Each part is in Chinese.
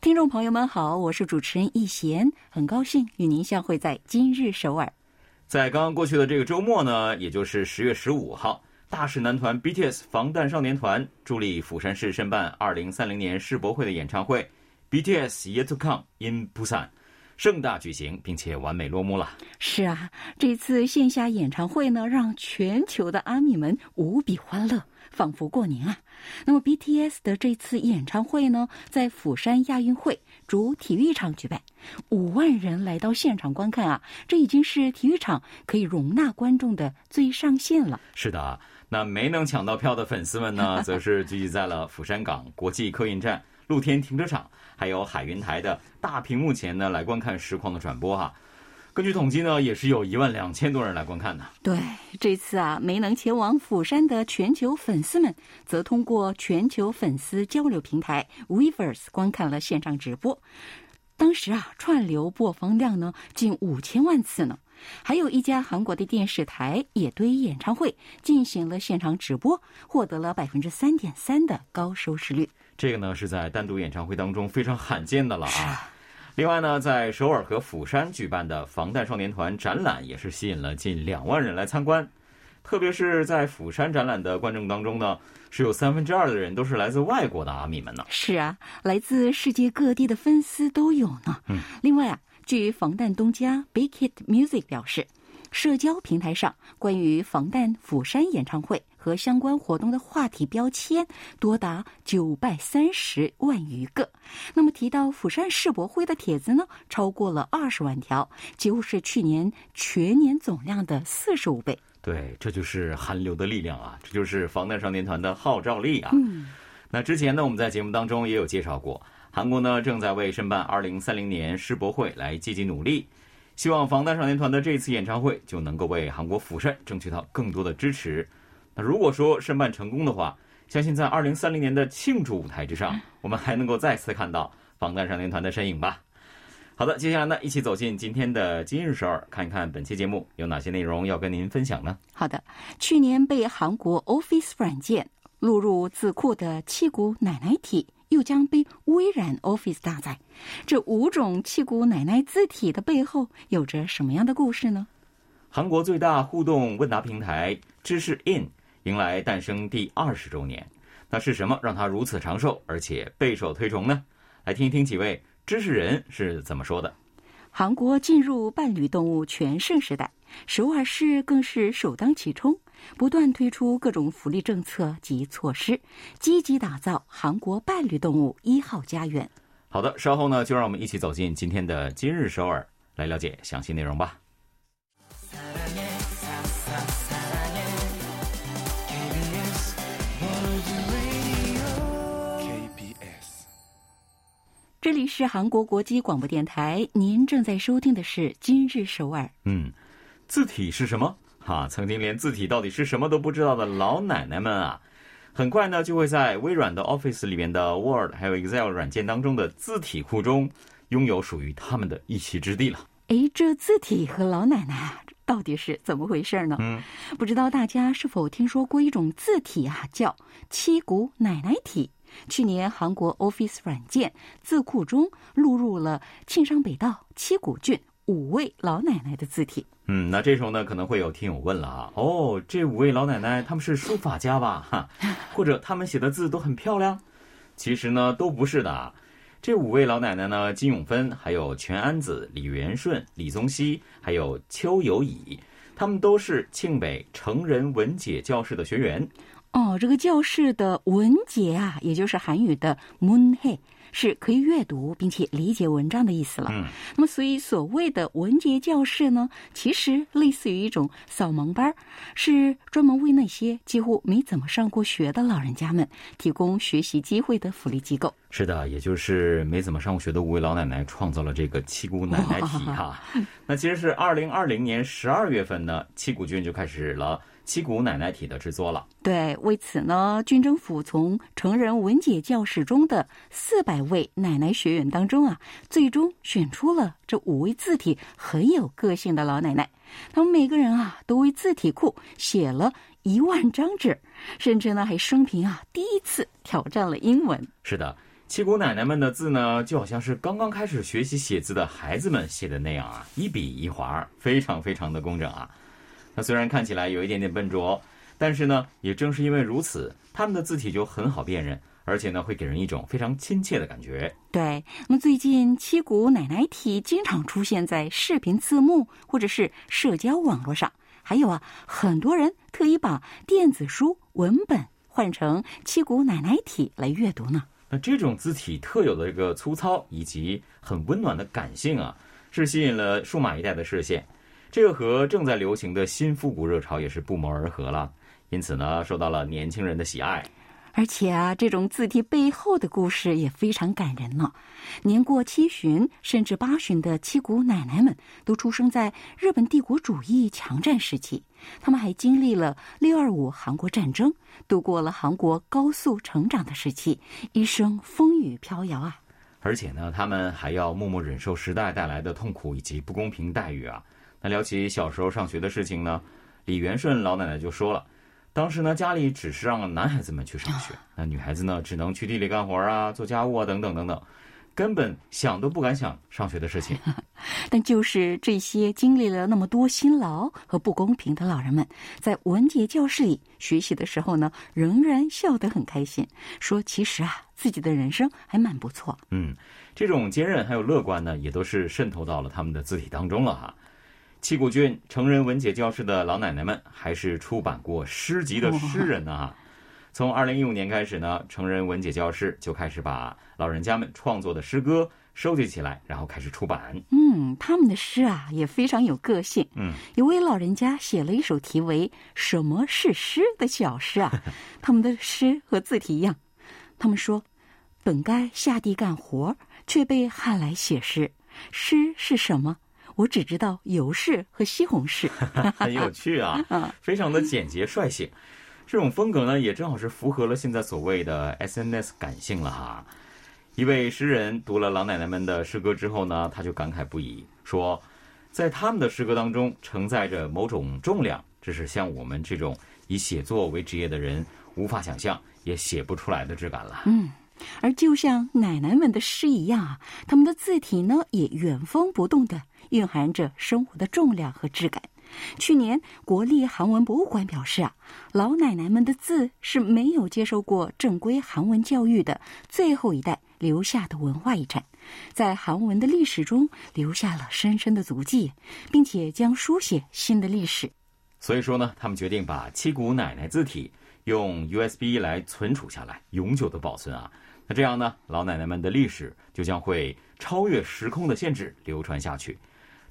听众朋友们好，我是主持人易贤，很高兴与您相会在今日首尔。在刚刚过去的这个周末呢，也就是十月十五号，大势男团 BTS 防弹少年团助力釜山市申办二零三零年世博会的演唱会 BTS Yet to Come in Busan。盛大举行，并且完美落幕了。是啊，这次线下演唱会呢，让全球的阿米们无比欢乐，仿佛过年啊。那么 BTS 的这次演唱会呢，在釜山亚运会主体育场举办，五万人来到现场观看啊，这已经是体育场可以容纳观众的最上限了。是的，那没能抢到票的粉丝们呢，则是聚集在了釜山港国际客运站。露天停车场，还有海云台的大屏幕前呢，来观看实况的转播哈。根据统计呢，也是有一万两千多人来观看的。对，这次啊，没能前往釜山的全球粉丝们，则通过全球粉丝交流平台 Weverse 观看了线上直播。当时啊，串流播放量呢近五千万次呢。还有一家韩国的电视台也对演唱会进行了现场直播，获得了百分之三点三的高收视率。这个呢是在单独演唱会当中非常罕见的了啊！另外呢，在首尔和釜山举办的防弹少年团展览也是吸引了近两万人来参观。特别是在釜山展览的观众当中呢，是有三分之二的人都是来自外国的阿米们呢。是啊，来自世界各地的粉丝都有呢。嗯，另外啊，据防弹东家 Big Hit Music 表示。社交平台上关于防弹釜山演唱会和相关活动的话题标签多达九百三十万余个。那么提到釜山世博会的帖子呢，超过了二十万条，几乎是去年全年总量的四十五倍。对，这就是韩流的力量啊！这就是防弹少年团的号召力啊！嗯，那之前呢，我们在节目当中也有介绍过，韩国呢正在为申办二零三零年世博会来积极努力。希望防弹少年团的这次演唱会就能够为韩国釜山争取到更多的支持。那如果说申办成功的话，相信在二零三零年的庆祝舞台之上，我们还能够再次看到防弹少年团的身影吧。好的，接下来呢，一起走进今天的今日首尔，看一看本期节目有哪些内容要跟您分享呢？好的，去年被韩国 Office 软件录入字库的七股奶奶体。又将被微软 Office 搭载，这五种气骨奶奶字体的背后有着什么样的故事呢？韩国最大互动问答平台知识 In 迎来诞生第二十周年，那是什么让它如此长寿而且备受推崇呢？来听一听几位知识人是怎么说的。韩国进入伴侣动物全盛时代，首尔市更是首当其冲。不断推出各种福利政策及措施，积极打造韩国伴侣动物一号家园。好的，稍后呢，就让我们一起走进今天的今日首尔，来了解详细内容吧。这里是韩国国际广播电台，您正在收听的是今日首尔。嗯，字体是什么？哈，曾经连字体到底是什么都不知道的老奶奶们啊，很快呢就会在微软的 Office 里面的 Word 还有 Excel 软件当中的字体库中拥有属于他们的一席之地了。哎，这字体和老奶奶到底是怎么回事呢？嗯，不知道大家是否听说过一种字体啊，叫七股奶奶体。去年韩国 Office 软件字库中录入了庆尚北道七股郡。五位老奶奶的字体，嗯，那这时候呢，可能会有听友问了啊，哦，这五位老奶奶他们是书法家吧？哈，或者他们写的字都很漂亮？其实呢，都不是的。这五位老奶奶呢，金永芬、还有全安子、李元顺、李宗熙，还有邱有乙，他们都是庆北成人文解教室的学员。哦，这个教室的文解啊，也就是韩语的 moon he。是可以阅读并且理解文章的意思了。嗯，那么所以所谓的文杰教室呢，其实类似于一种扫盲班，是专门为那些几乎没怎么上过学的老人家们提供学习机会的福利机构。是的，也就是没怎么上过学的五位老奶奶创造了这个七姑奶奶体哈。那其实是二零二零年十二月份呢，七股郡就开始了七股奶奶体的制作了。对，为此呢，军政府从成人文解教室中的四百位奶奶学员当中啊，最终选出了这五位字体很有个性的老奶奶。他们每个人啊，都为字体库写了一万张纸，甚至呢，还生平啊第一次挑战了英文。是的。七姑奶奶们的字呢，就好像是刚刚开始学习写字的孩子们写的那样啊，一笔一划，非常非常的工整啊。那虽然看起来有一点点笨拙，但是呢，也正是因为如此，他们的字体就很好辨认，而且呢，会给人一种非常亲切的感觉。对，那么最近七股奶奶体经常出现在视频字幕或者是社交网络上，还有啊，很多人特意把电子书文本换成七股奶奶体来阅读呢。那这种字体特有的这个粗糙以及很温暖的感性啊，是吸引了数码一代的视线。这个和正在流行的新复古热潮也是不谋而合了，因此呢，受到了年轻人的喜爱。而且啊，这种字体背后的故事也非常感人呢。年过七旬甚至八旬的七姑奶奶们，都出生在日本帝国主义强占时期。他们还经历了六二五韩国战争，度过了韩国高速成长的时期，一生风雨飘摇啊。而且呢，他们还要默默忍受时代带来的痛苦以及不公平待遇啊。那聊起小时候上学的事情呢，李元顺老奶奶就说了。当时呢，家里只是让男孩子们去上学，那女孩子呢，只能去地里干活啊、做家务啊，等等等等，根本想都不敢想上学的事情。但就是这些经历了那么多辛劳和不公平的老人们，在文杰教室里学习的时候呢，仍然笑得很开心，说：“其实啊，自己的人生还蛮不错。”嗯，这种坚韧还有乐观呢，也都是渗透到了他们的字体当中了哈。七谷郡成人文解教室的老奶奶们，还是出版过诗集的诗人呢。从二零一五年开始呢，成人文解教室就开始把老人家们创作的诗歌收集起来，然后开始出版。嗯，他们的诗啊也非常有个性。嗯，有位老人家写了一首题为《什么是诗》的小诗啊。他们的诗和字体一样。他们说：“本该下地干活，却被喊来写诗。诗是什么？”我只知道油柿和西红柿，很有趣啊，非常的简洁率性。这种风格呢，也正好是符合了现在所谓的 SNS 感性了哈。一位诗人读了老奶奶们的诗歌之后呢，他就感慨不已，说，在他们的诗歌当中承载着某种重量，这是像我们这种以写作为职业的人无法想象也写不出来的质感了。嗯。而就像奶奶们的诗一样啊，他们的字体呢也原封不动的蕴含着生活的重量和质感。去年国立韩文博物馆表示啊，老奶奶们的字是没有接受过正规韩文教育的最后一代留下的文化遗产，在韩文的历史中留下了深深的足迹，并且将书写新的历史。所以说呢，他们决定把七股奶奶字体用 USB 来存储下来，永久的保存啊。那这样呢，老奶奶们的历史就将会超越时空的限制，流传下去。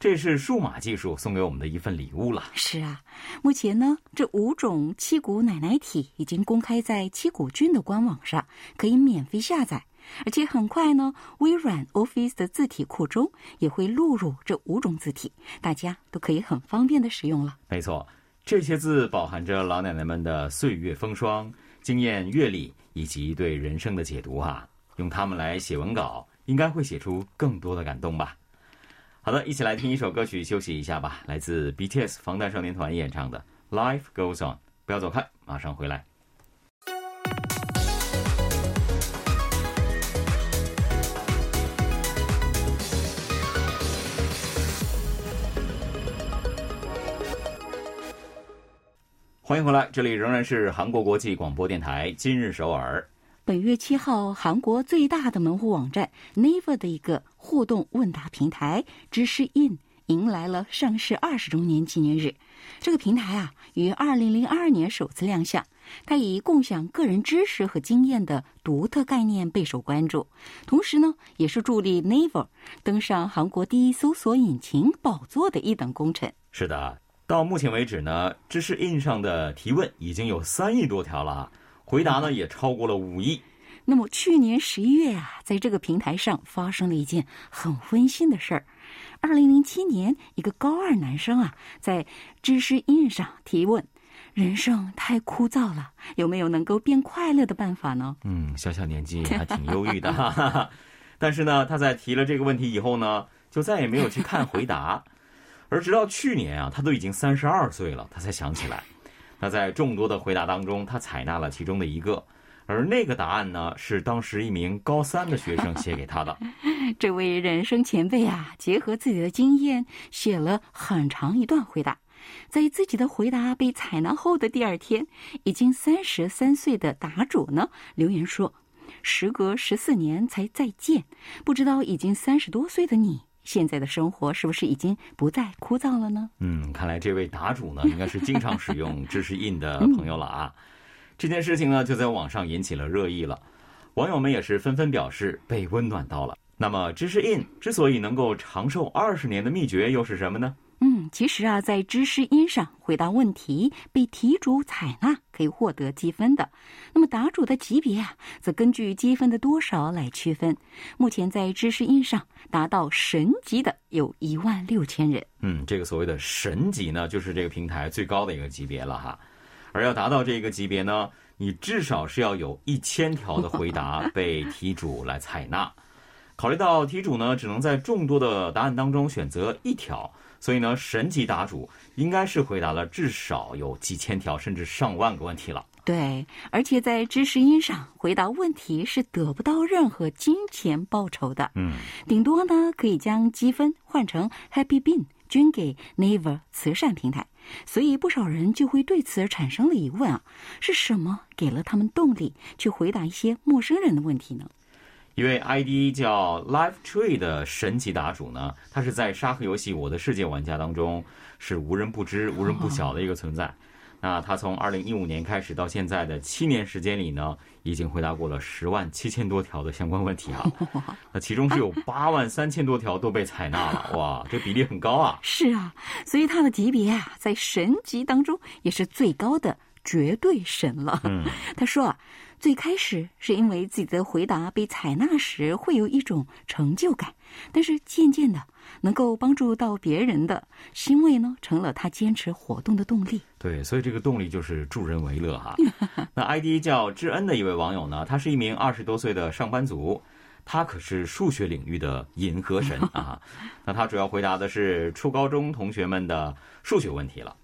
这是数码技术送给我们的一份礼物了。是啊，目前呢，这五种七股奶奶体已经公开在七股郡的官网上，可以免费下载。而且很快呢，微软 Office 的字体库中也会录入这五种字体，大家都可以很方便的使用了。没错，这些字饱含着老奶奶们的岁月风霜。经验、阅历以及对人生的解读，哈，用它们来写文稿，应该会写出更多的感动吧。好的，一起来听一首歌曲，休息一下吧。来自 BTS 防弹少年团演唱的《Life Goes On》，不要走开，马上回来。欢迎回来，这里仍然是韩国国际广播电台今日首尔。本月七号，韩国最大的门户网站 Naver 的一个互动问答平台知识 In 迎来了上市二十周年纪念日。这个平台啊，于二零零二年首次亮相，它以共享个人知识和经验的独特概念备受关注，同时呢，也是助力 Naver 登上韩国第一搜索引擎宝座的一等功臣。是的。到目前为止呢，知识印上的提问已经有三亿多条了，回答呢也超过了五亿。那么去年十一月啊，在这个平台上发生了一件很温馨的事儿。二零零七年，一个高二男生啊，在知识印上提问：“人生太枯燥了，有没有能够变快乐的办法呢？”嗯，小小年纪还挺忧郁的哈。但是呢，他在提了这个问题以后呢，就再也没有去看回答。而直到去年啊，他都已经三十二岁了，他才想起来。那在众多的回答当中，他采纳了其中的一个，而那个答案呢，是当时一名高三的学生写给他的。这位人生前辈啊，结合自己的经验，写了很长一段回答。在自己的回答被采纳后的第二天，已经三十三岁的答主呢留言说：“时隔十四年才再见，不知道已经三十多岁的你。”现在的生活是不是已经不再枯燥了呢？嗯，看来这位答主呢，应该是经常使用知识印的朋友了啊。这件事情呢，就在网上引起了热议了，网友们也是纷纷表示被温暖到了。那么，知识印之所以能够长寿二十年的秘诀又是什么呢？其实啊，在知识音上回答问题被题主采纳，可以获得积分的。那么答主的级别啊，则根据积分的多少来区分。目前在知识音上达到神级的有一万六千人。嗯，这个所谓的神级呢，就是这个平台最高的一个级别了哈。而要达到这个级别呢，你至少是要有一千条的回答被题主来采纳。考虑到题主呢，只能在众多的答案当中选择一条。所以呢，神级答主应该是回答了至少有几千条甚至上万个问题了。对，而且在知识音上回答问题是得不到任何金钱报酬的。嗯，顶多呢可以将积分换成 Happy Bean 捐给 Never 慈善平台。所以不少人就会对此产生了疑问啊：是什么给了他们动力去回答一些陌生人的问题呢？一位 ID 叫 Live Tree 的神级答主呢，他是在沙盒游戏《我的世界》玩家当中是无人不知、无人不晓的一个存在。那他从二零一五年开始到现在的七年时间里呢，已经回答过了十万七千多条的相关问题啊。那其中是有八万三千多条都被采纳了，哇，这比例很高啊。是啊，所以他的级别啊，在神级当中也是最高的绝对神了。嗯，他说啊。最开始是因为自己的回答被采纳时会有一种成就感，但是渐渐的能够帮助到别人的欣慰呢，成了他坚持活动的动力。对，所以这个动力就是助人为乐哈。那 ID 叫知恩的一位网友呢，他是一名二十多岁的上班族，他可是数学领域的银河神啊。那他主要回答的是初高中同学们的数学问题了。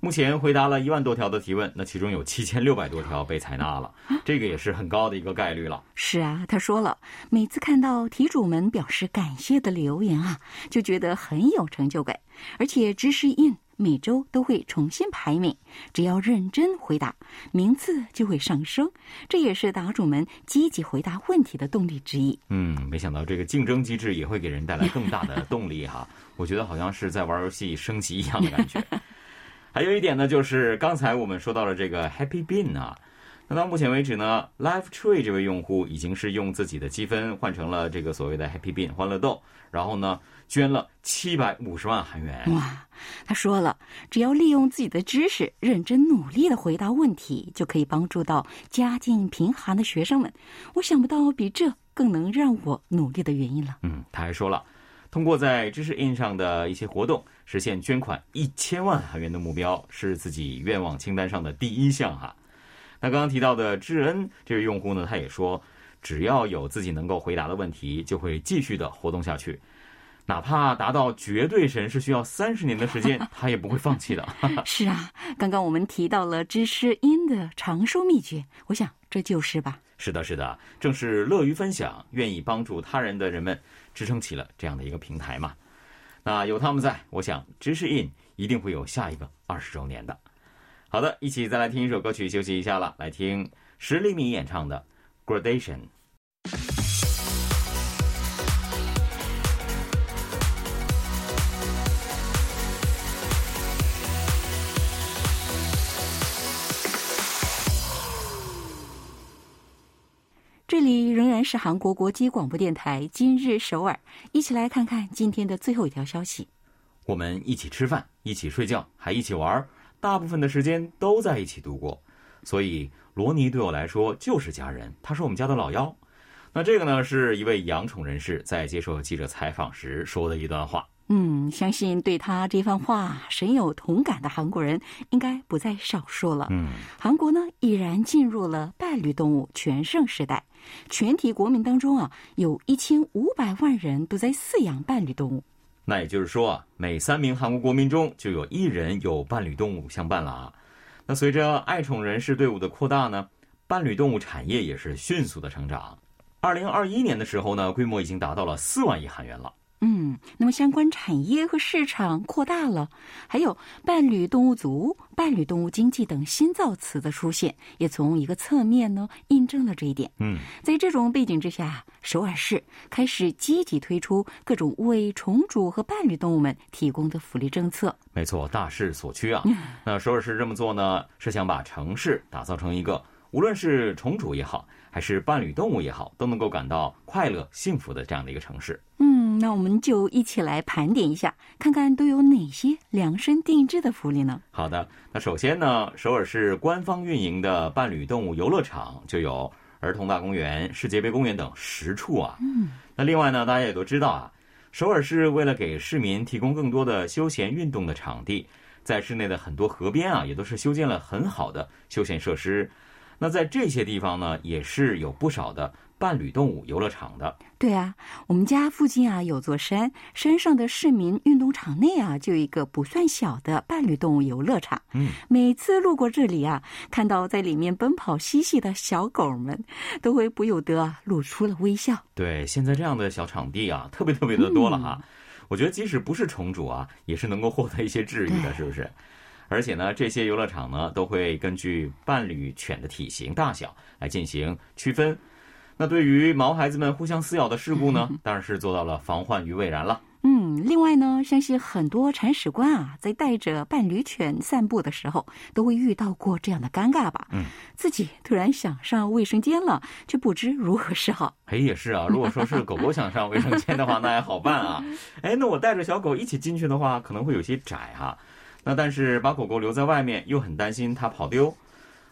目前回答了一万多条的提问，那其中有七千六百多条被采纳了，这个也是很高的一个概率了。是啊，他说了，每次看到题主们表示感谢的留言啊，就觉得很有成就感。而且知识印每周都会重新排名，只要认真回答，名次就会上升。这也是答主们积极回答问题的动力之一。嗯，没想到这个竞争机制也会给人带来更大的动力哈。我觉得好像是在玩游戏升级一样的感觉。还有一点呢，就是刚才我们说到了这个 Happy Bean 啊，那到目前为止呢，Life Tree 这位用户已经是用自己的积分换成了这个所谓的 Happy Bean 欢乐豆，然后呢捐了七百五十万韩元。哇，他说了，只要利用自己的知识，认真努力的回答问题，就可以帮助到家境贫寒的学生们。我想不到比这更能让我努力的原因了。嗯，他还说了。通过在知识印上的一些活动，实现捐款一千万韩元的目标，是自己愿望清单上的第一项哈。那刚刚提到的智恩这位用户呢，他也说，只要有自己能够回答的问题，就会继续的活动下去，哪怕达到绝对神是需要三十年的时间，他也不会放弃的。是啊，刚刚我们提到了知识 in 的长寿秘诀，我想这就是吧。是的，是的，正是乐于分享、愿意帮助他人的人们。支撑起了这样的一个平台嘛？那有他们在，我想知识 in 一定会有下一个二十周年的。好的，一起再来听一首歌曲，休息一下了。来听石黎明演唱的《Gradation》。是韩国国际广播电台今日首尔，一起来看看今天的最后一条消息。我们一起吃饭，一起睡觉，还一起玩，大部分的时间都在一起度过。所以罗尼对我来说就是家人，他是我们家的老幺。那这个呢，是一位养宠人士在接受记者采访时说的一段话。嗯，相信对他这番话深有同感的韩国人应该不在少数了。嗯，韩国呢已然进入了伴侣动物全盛时代，全体国民当中啊，有一千五百万人都在饲养伴侣动物。那也就是说啊，每三名韩国国民中就有一人有伴侣动物相伴了啊。那随着爱宠人士队伍的扩大呢，伴侣动物产业也是迅速的成长。二零二一年的时候呢，规模已经达到了四万亿韩元了。嗯，那么相关产业和市场扩大了，还有伴侣动物族、伴侣动物经济等新造词的出现，也从一个侧面呢印证了这一点。嗯，在这种背景之下，首尔市开始积极推出各种为宠主和伴侣动物们提供的福利政策。没错，大势所趋啊。那首尔市这么做呢，是想把城市打造成一个无论是宠主也好，还是伴侣动物也好，都能够感到快乐、幸福的这样的一个城市。嗯，那我们就一起来盘点一下，看看都有哪些量身定制的福利呢？好的，那首先呢，首尔市官方运营的伴侣动物游乐场就有儿童大公园、世界杯公园等十处啊。嗯，那另外呢，大家也都知道啊，首尔市为了给市民提供更多的休闲运动的场地，在市内的很多河边啊，也都是修建了很好的休闲设施。那在这些地方呢，也是有不少的。伴侣动物游乐场的，对啊，我们家附近啊有座山，山上的市民运动场内啊就有一个不算小的伴侣动物游乐场。嗯，每次路过这里啊，看到在里面奔跑嬉戏的小狗们，都会不由得露出了微笑。对，现在这样的小场地啊，特别特别的多了哈。我觉得即使不是宠主啊，也是能够获得一些治愈的，是不是？而且呢，这些游乐场呢，都会根据伴侣犬的体型大小来进行区分。那对于毛孩子们互相撕咬的事故呢，当然是做到了防患于未然了。嗯，另外呢，相信很多铲屎官啊，在带着伴侣犬散步的时候，都会遇到过这样的尴尬吧？嗯，自己突然想上卫生间了，却不知如何是好。哎，也是啊。如果说是狗狗想上卫生间的话，那还好办啊。哎，那我带着小狗一起进去的话，可能会有些窄哈。那但是把狗狗留在外面，又很担心它跑丢。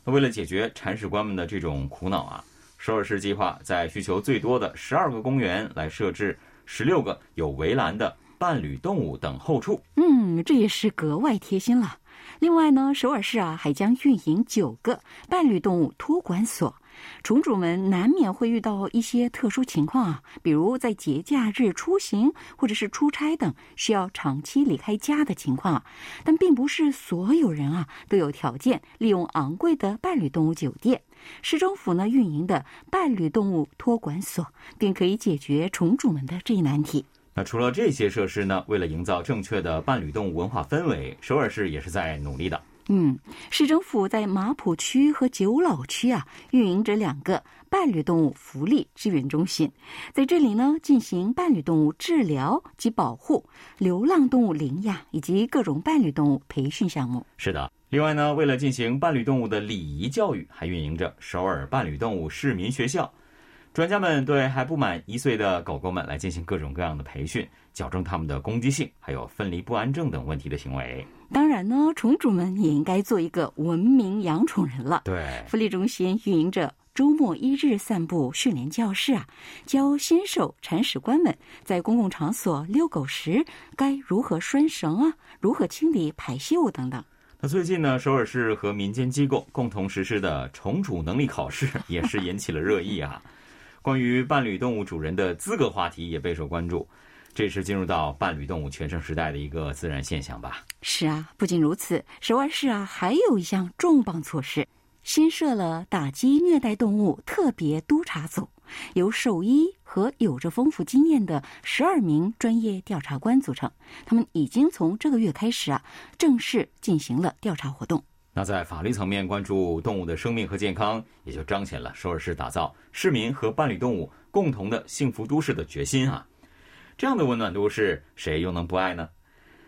那为了解决铲屎官们的这种苦恼啊。首尔市计划在需求最多的十二个公园来设置十六个有围栏的伴侣动物等候处。嗯，这也是格外贴心了。另外呢，首尔市啊还将运营九个伴侣动物托管所。宠主们难免会遇到一些特殊情况啊，比如在节假日出行或者是出差等需要长期离开家的情况啊。但并不是所有人啊都有条件利用昂贵的伴侣动物酒店。市政府呢运营的伴侣动物托管所，便可以解决宠主们的这一难题。那除了这些设施呢，为了营造正确的伴侣动物文化氛围，首尔市也是在努力的。嗯，市政府在马浦区和九老区啊，运营着两个伴侣动物福利支援中心，在这里呢，进行伴侣动物治疗及保护、流浪动物领养以及各种伴侣动物培训项目。是的，另外呢，为了进行伴侣动物的礼仪教育，还运营着首尔伴侣动物市民学校。专家们对还不满一岁的狗狗们来进行各种各样的培训，矫正它们的攻击性，还有分离不安症等问题的行为。当然呢，宠主们也应该做一个文明养宠人了。对，福利中心运营着周末一日散步训练教室啊，教新手铲屎官们在公共场所遛狗时该如何拴绳啊，如何清理排泄物等等。那最近呢，首尔市和民间机构共同实施的宠主能力考试也是引起了热议啊。关于伴侣动物主人的资格话题也备受关注，这是进入到伴侣动物全盛时代的一个自然现象吧？是啊，不仅如此，首尔市啊还有一项重磅措施，新设了打击虐待动物特别督查组，由兽医和有着丰富经验的十二名专业调查官组成，他们已经从这个月开始啊正式进行了调查活动。那在法律层面关注动物的生命和健康，也就彰显了首尔市打造市民和伴侣动物共同的幸福都市的决心啊！这样的温暖都市，谁又能不爱呢？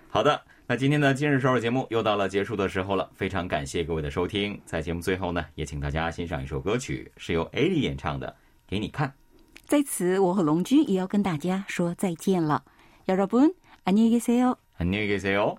好的，那今天的今日首尔节目又到了结束的时候了，非常感谢各位的收听。在节目最后呢，也请大家欣赏一首歌曲，是由 A 丽演唱的《给你看》。在此，我和龙君也要跟大家说再见了。여러분안녕히계세 요。 안녕히계세 요。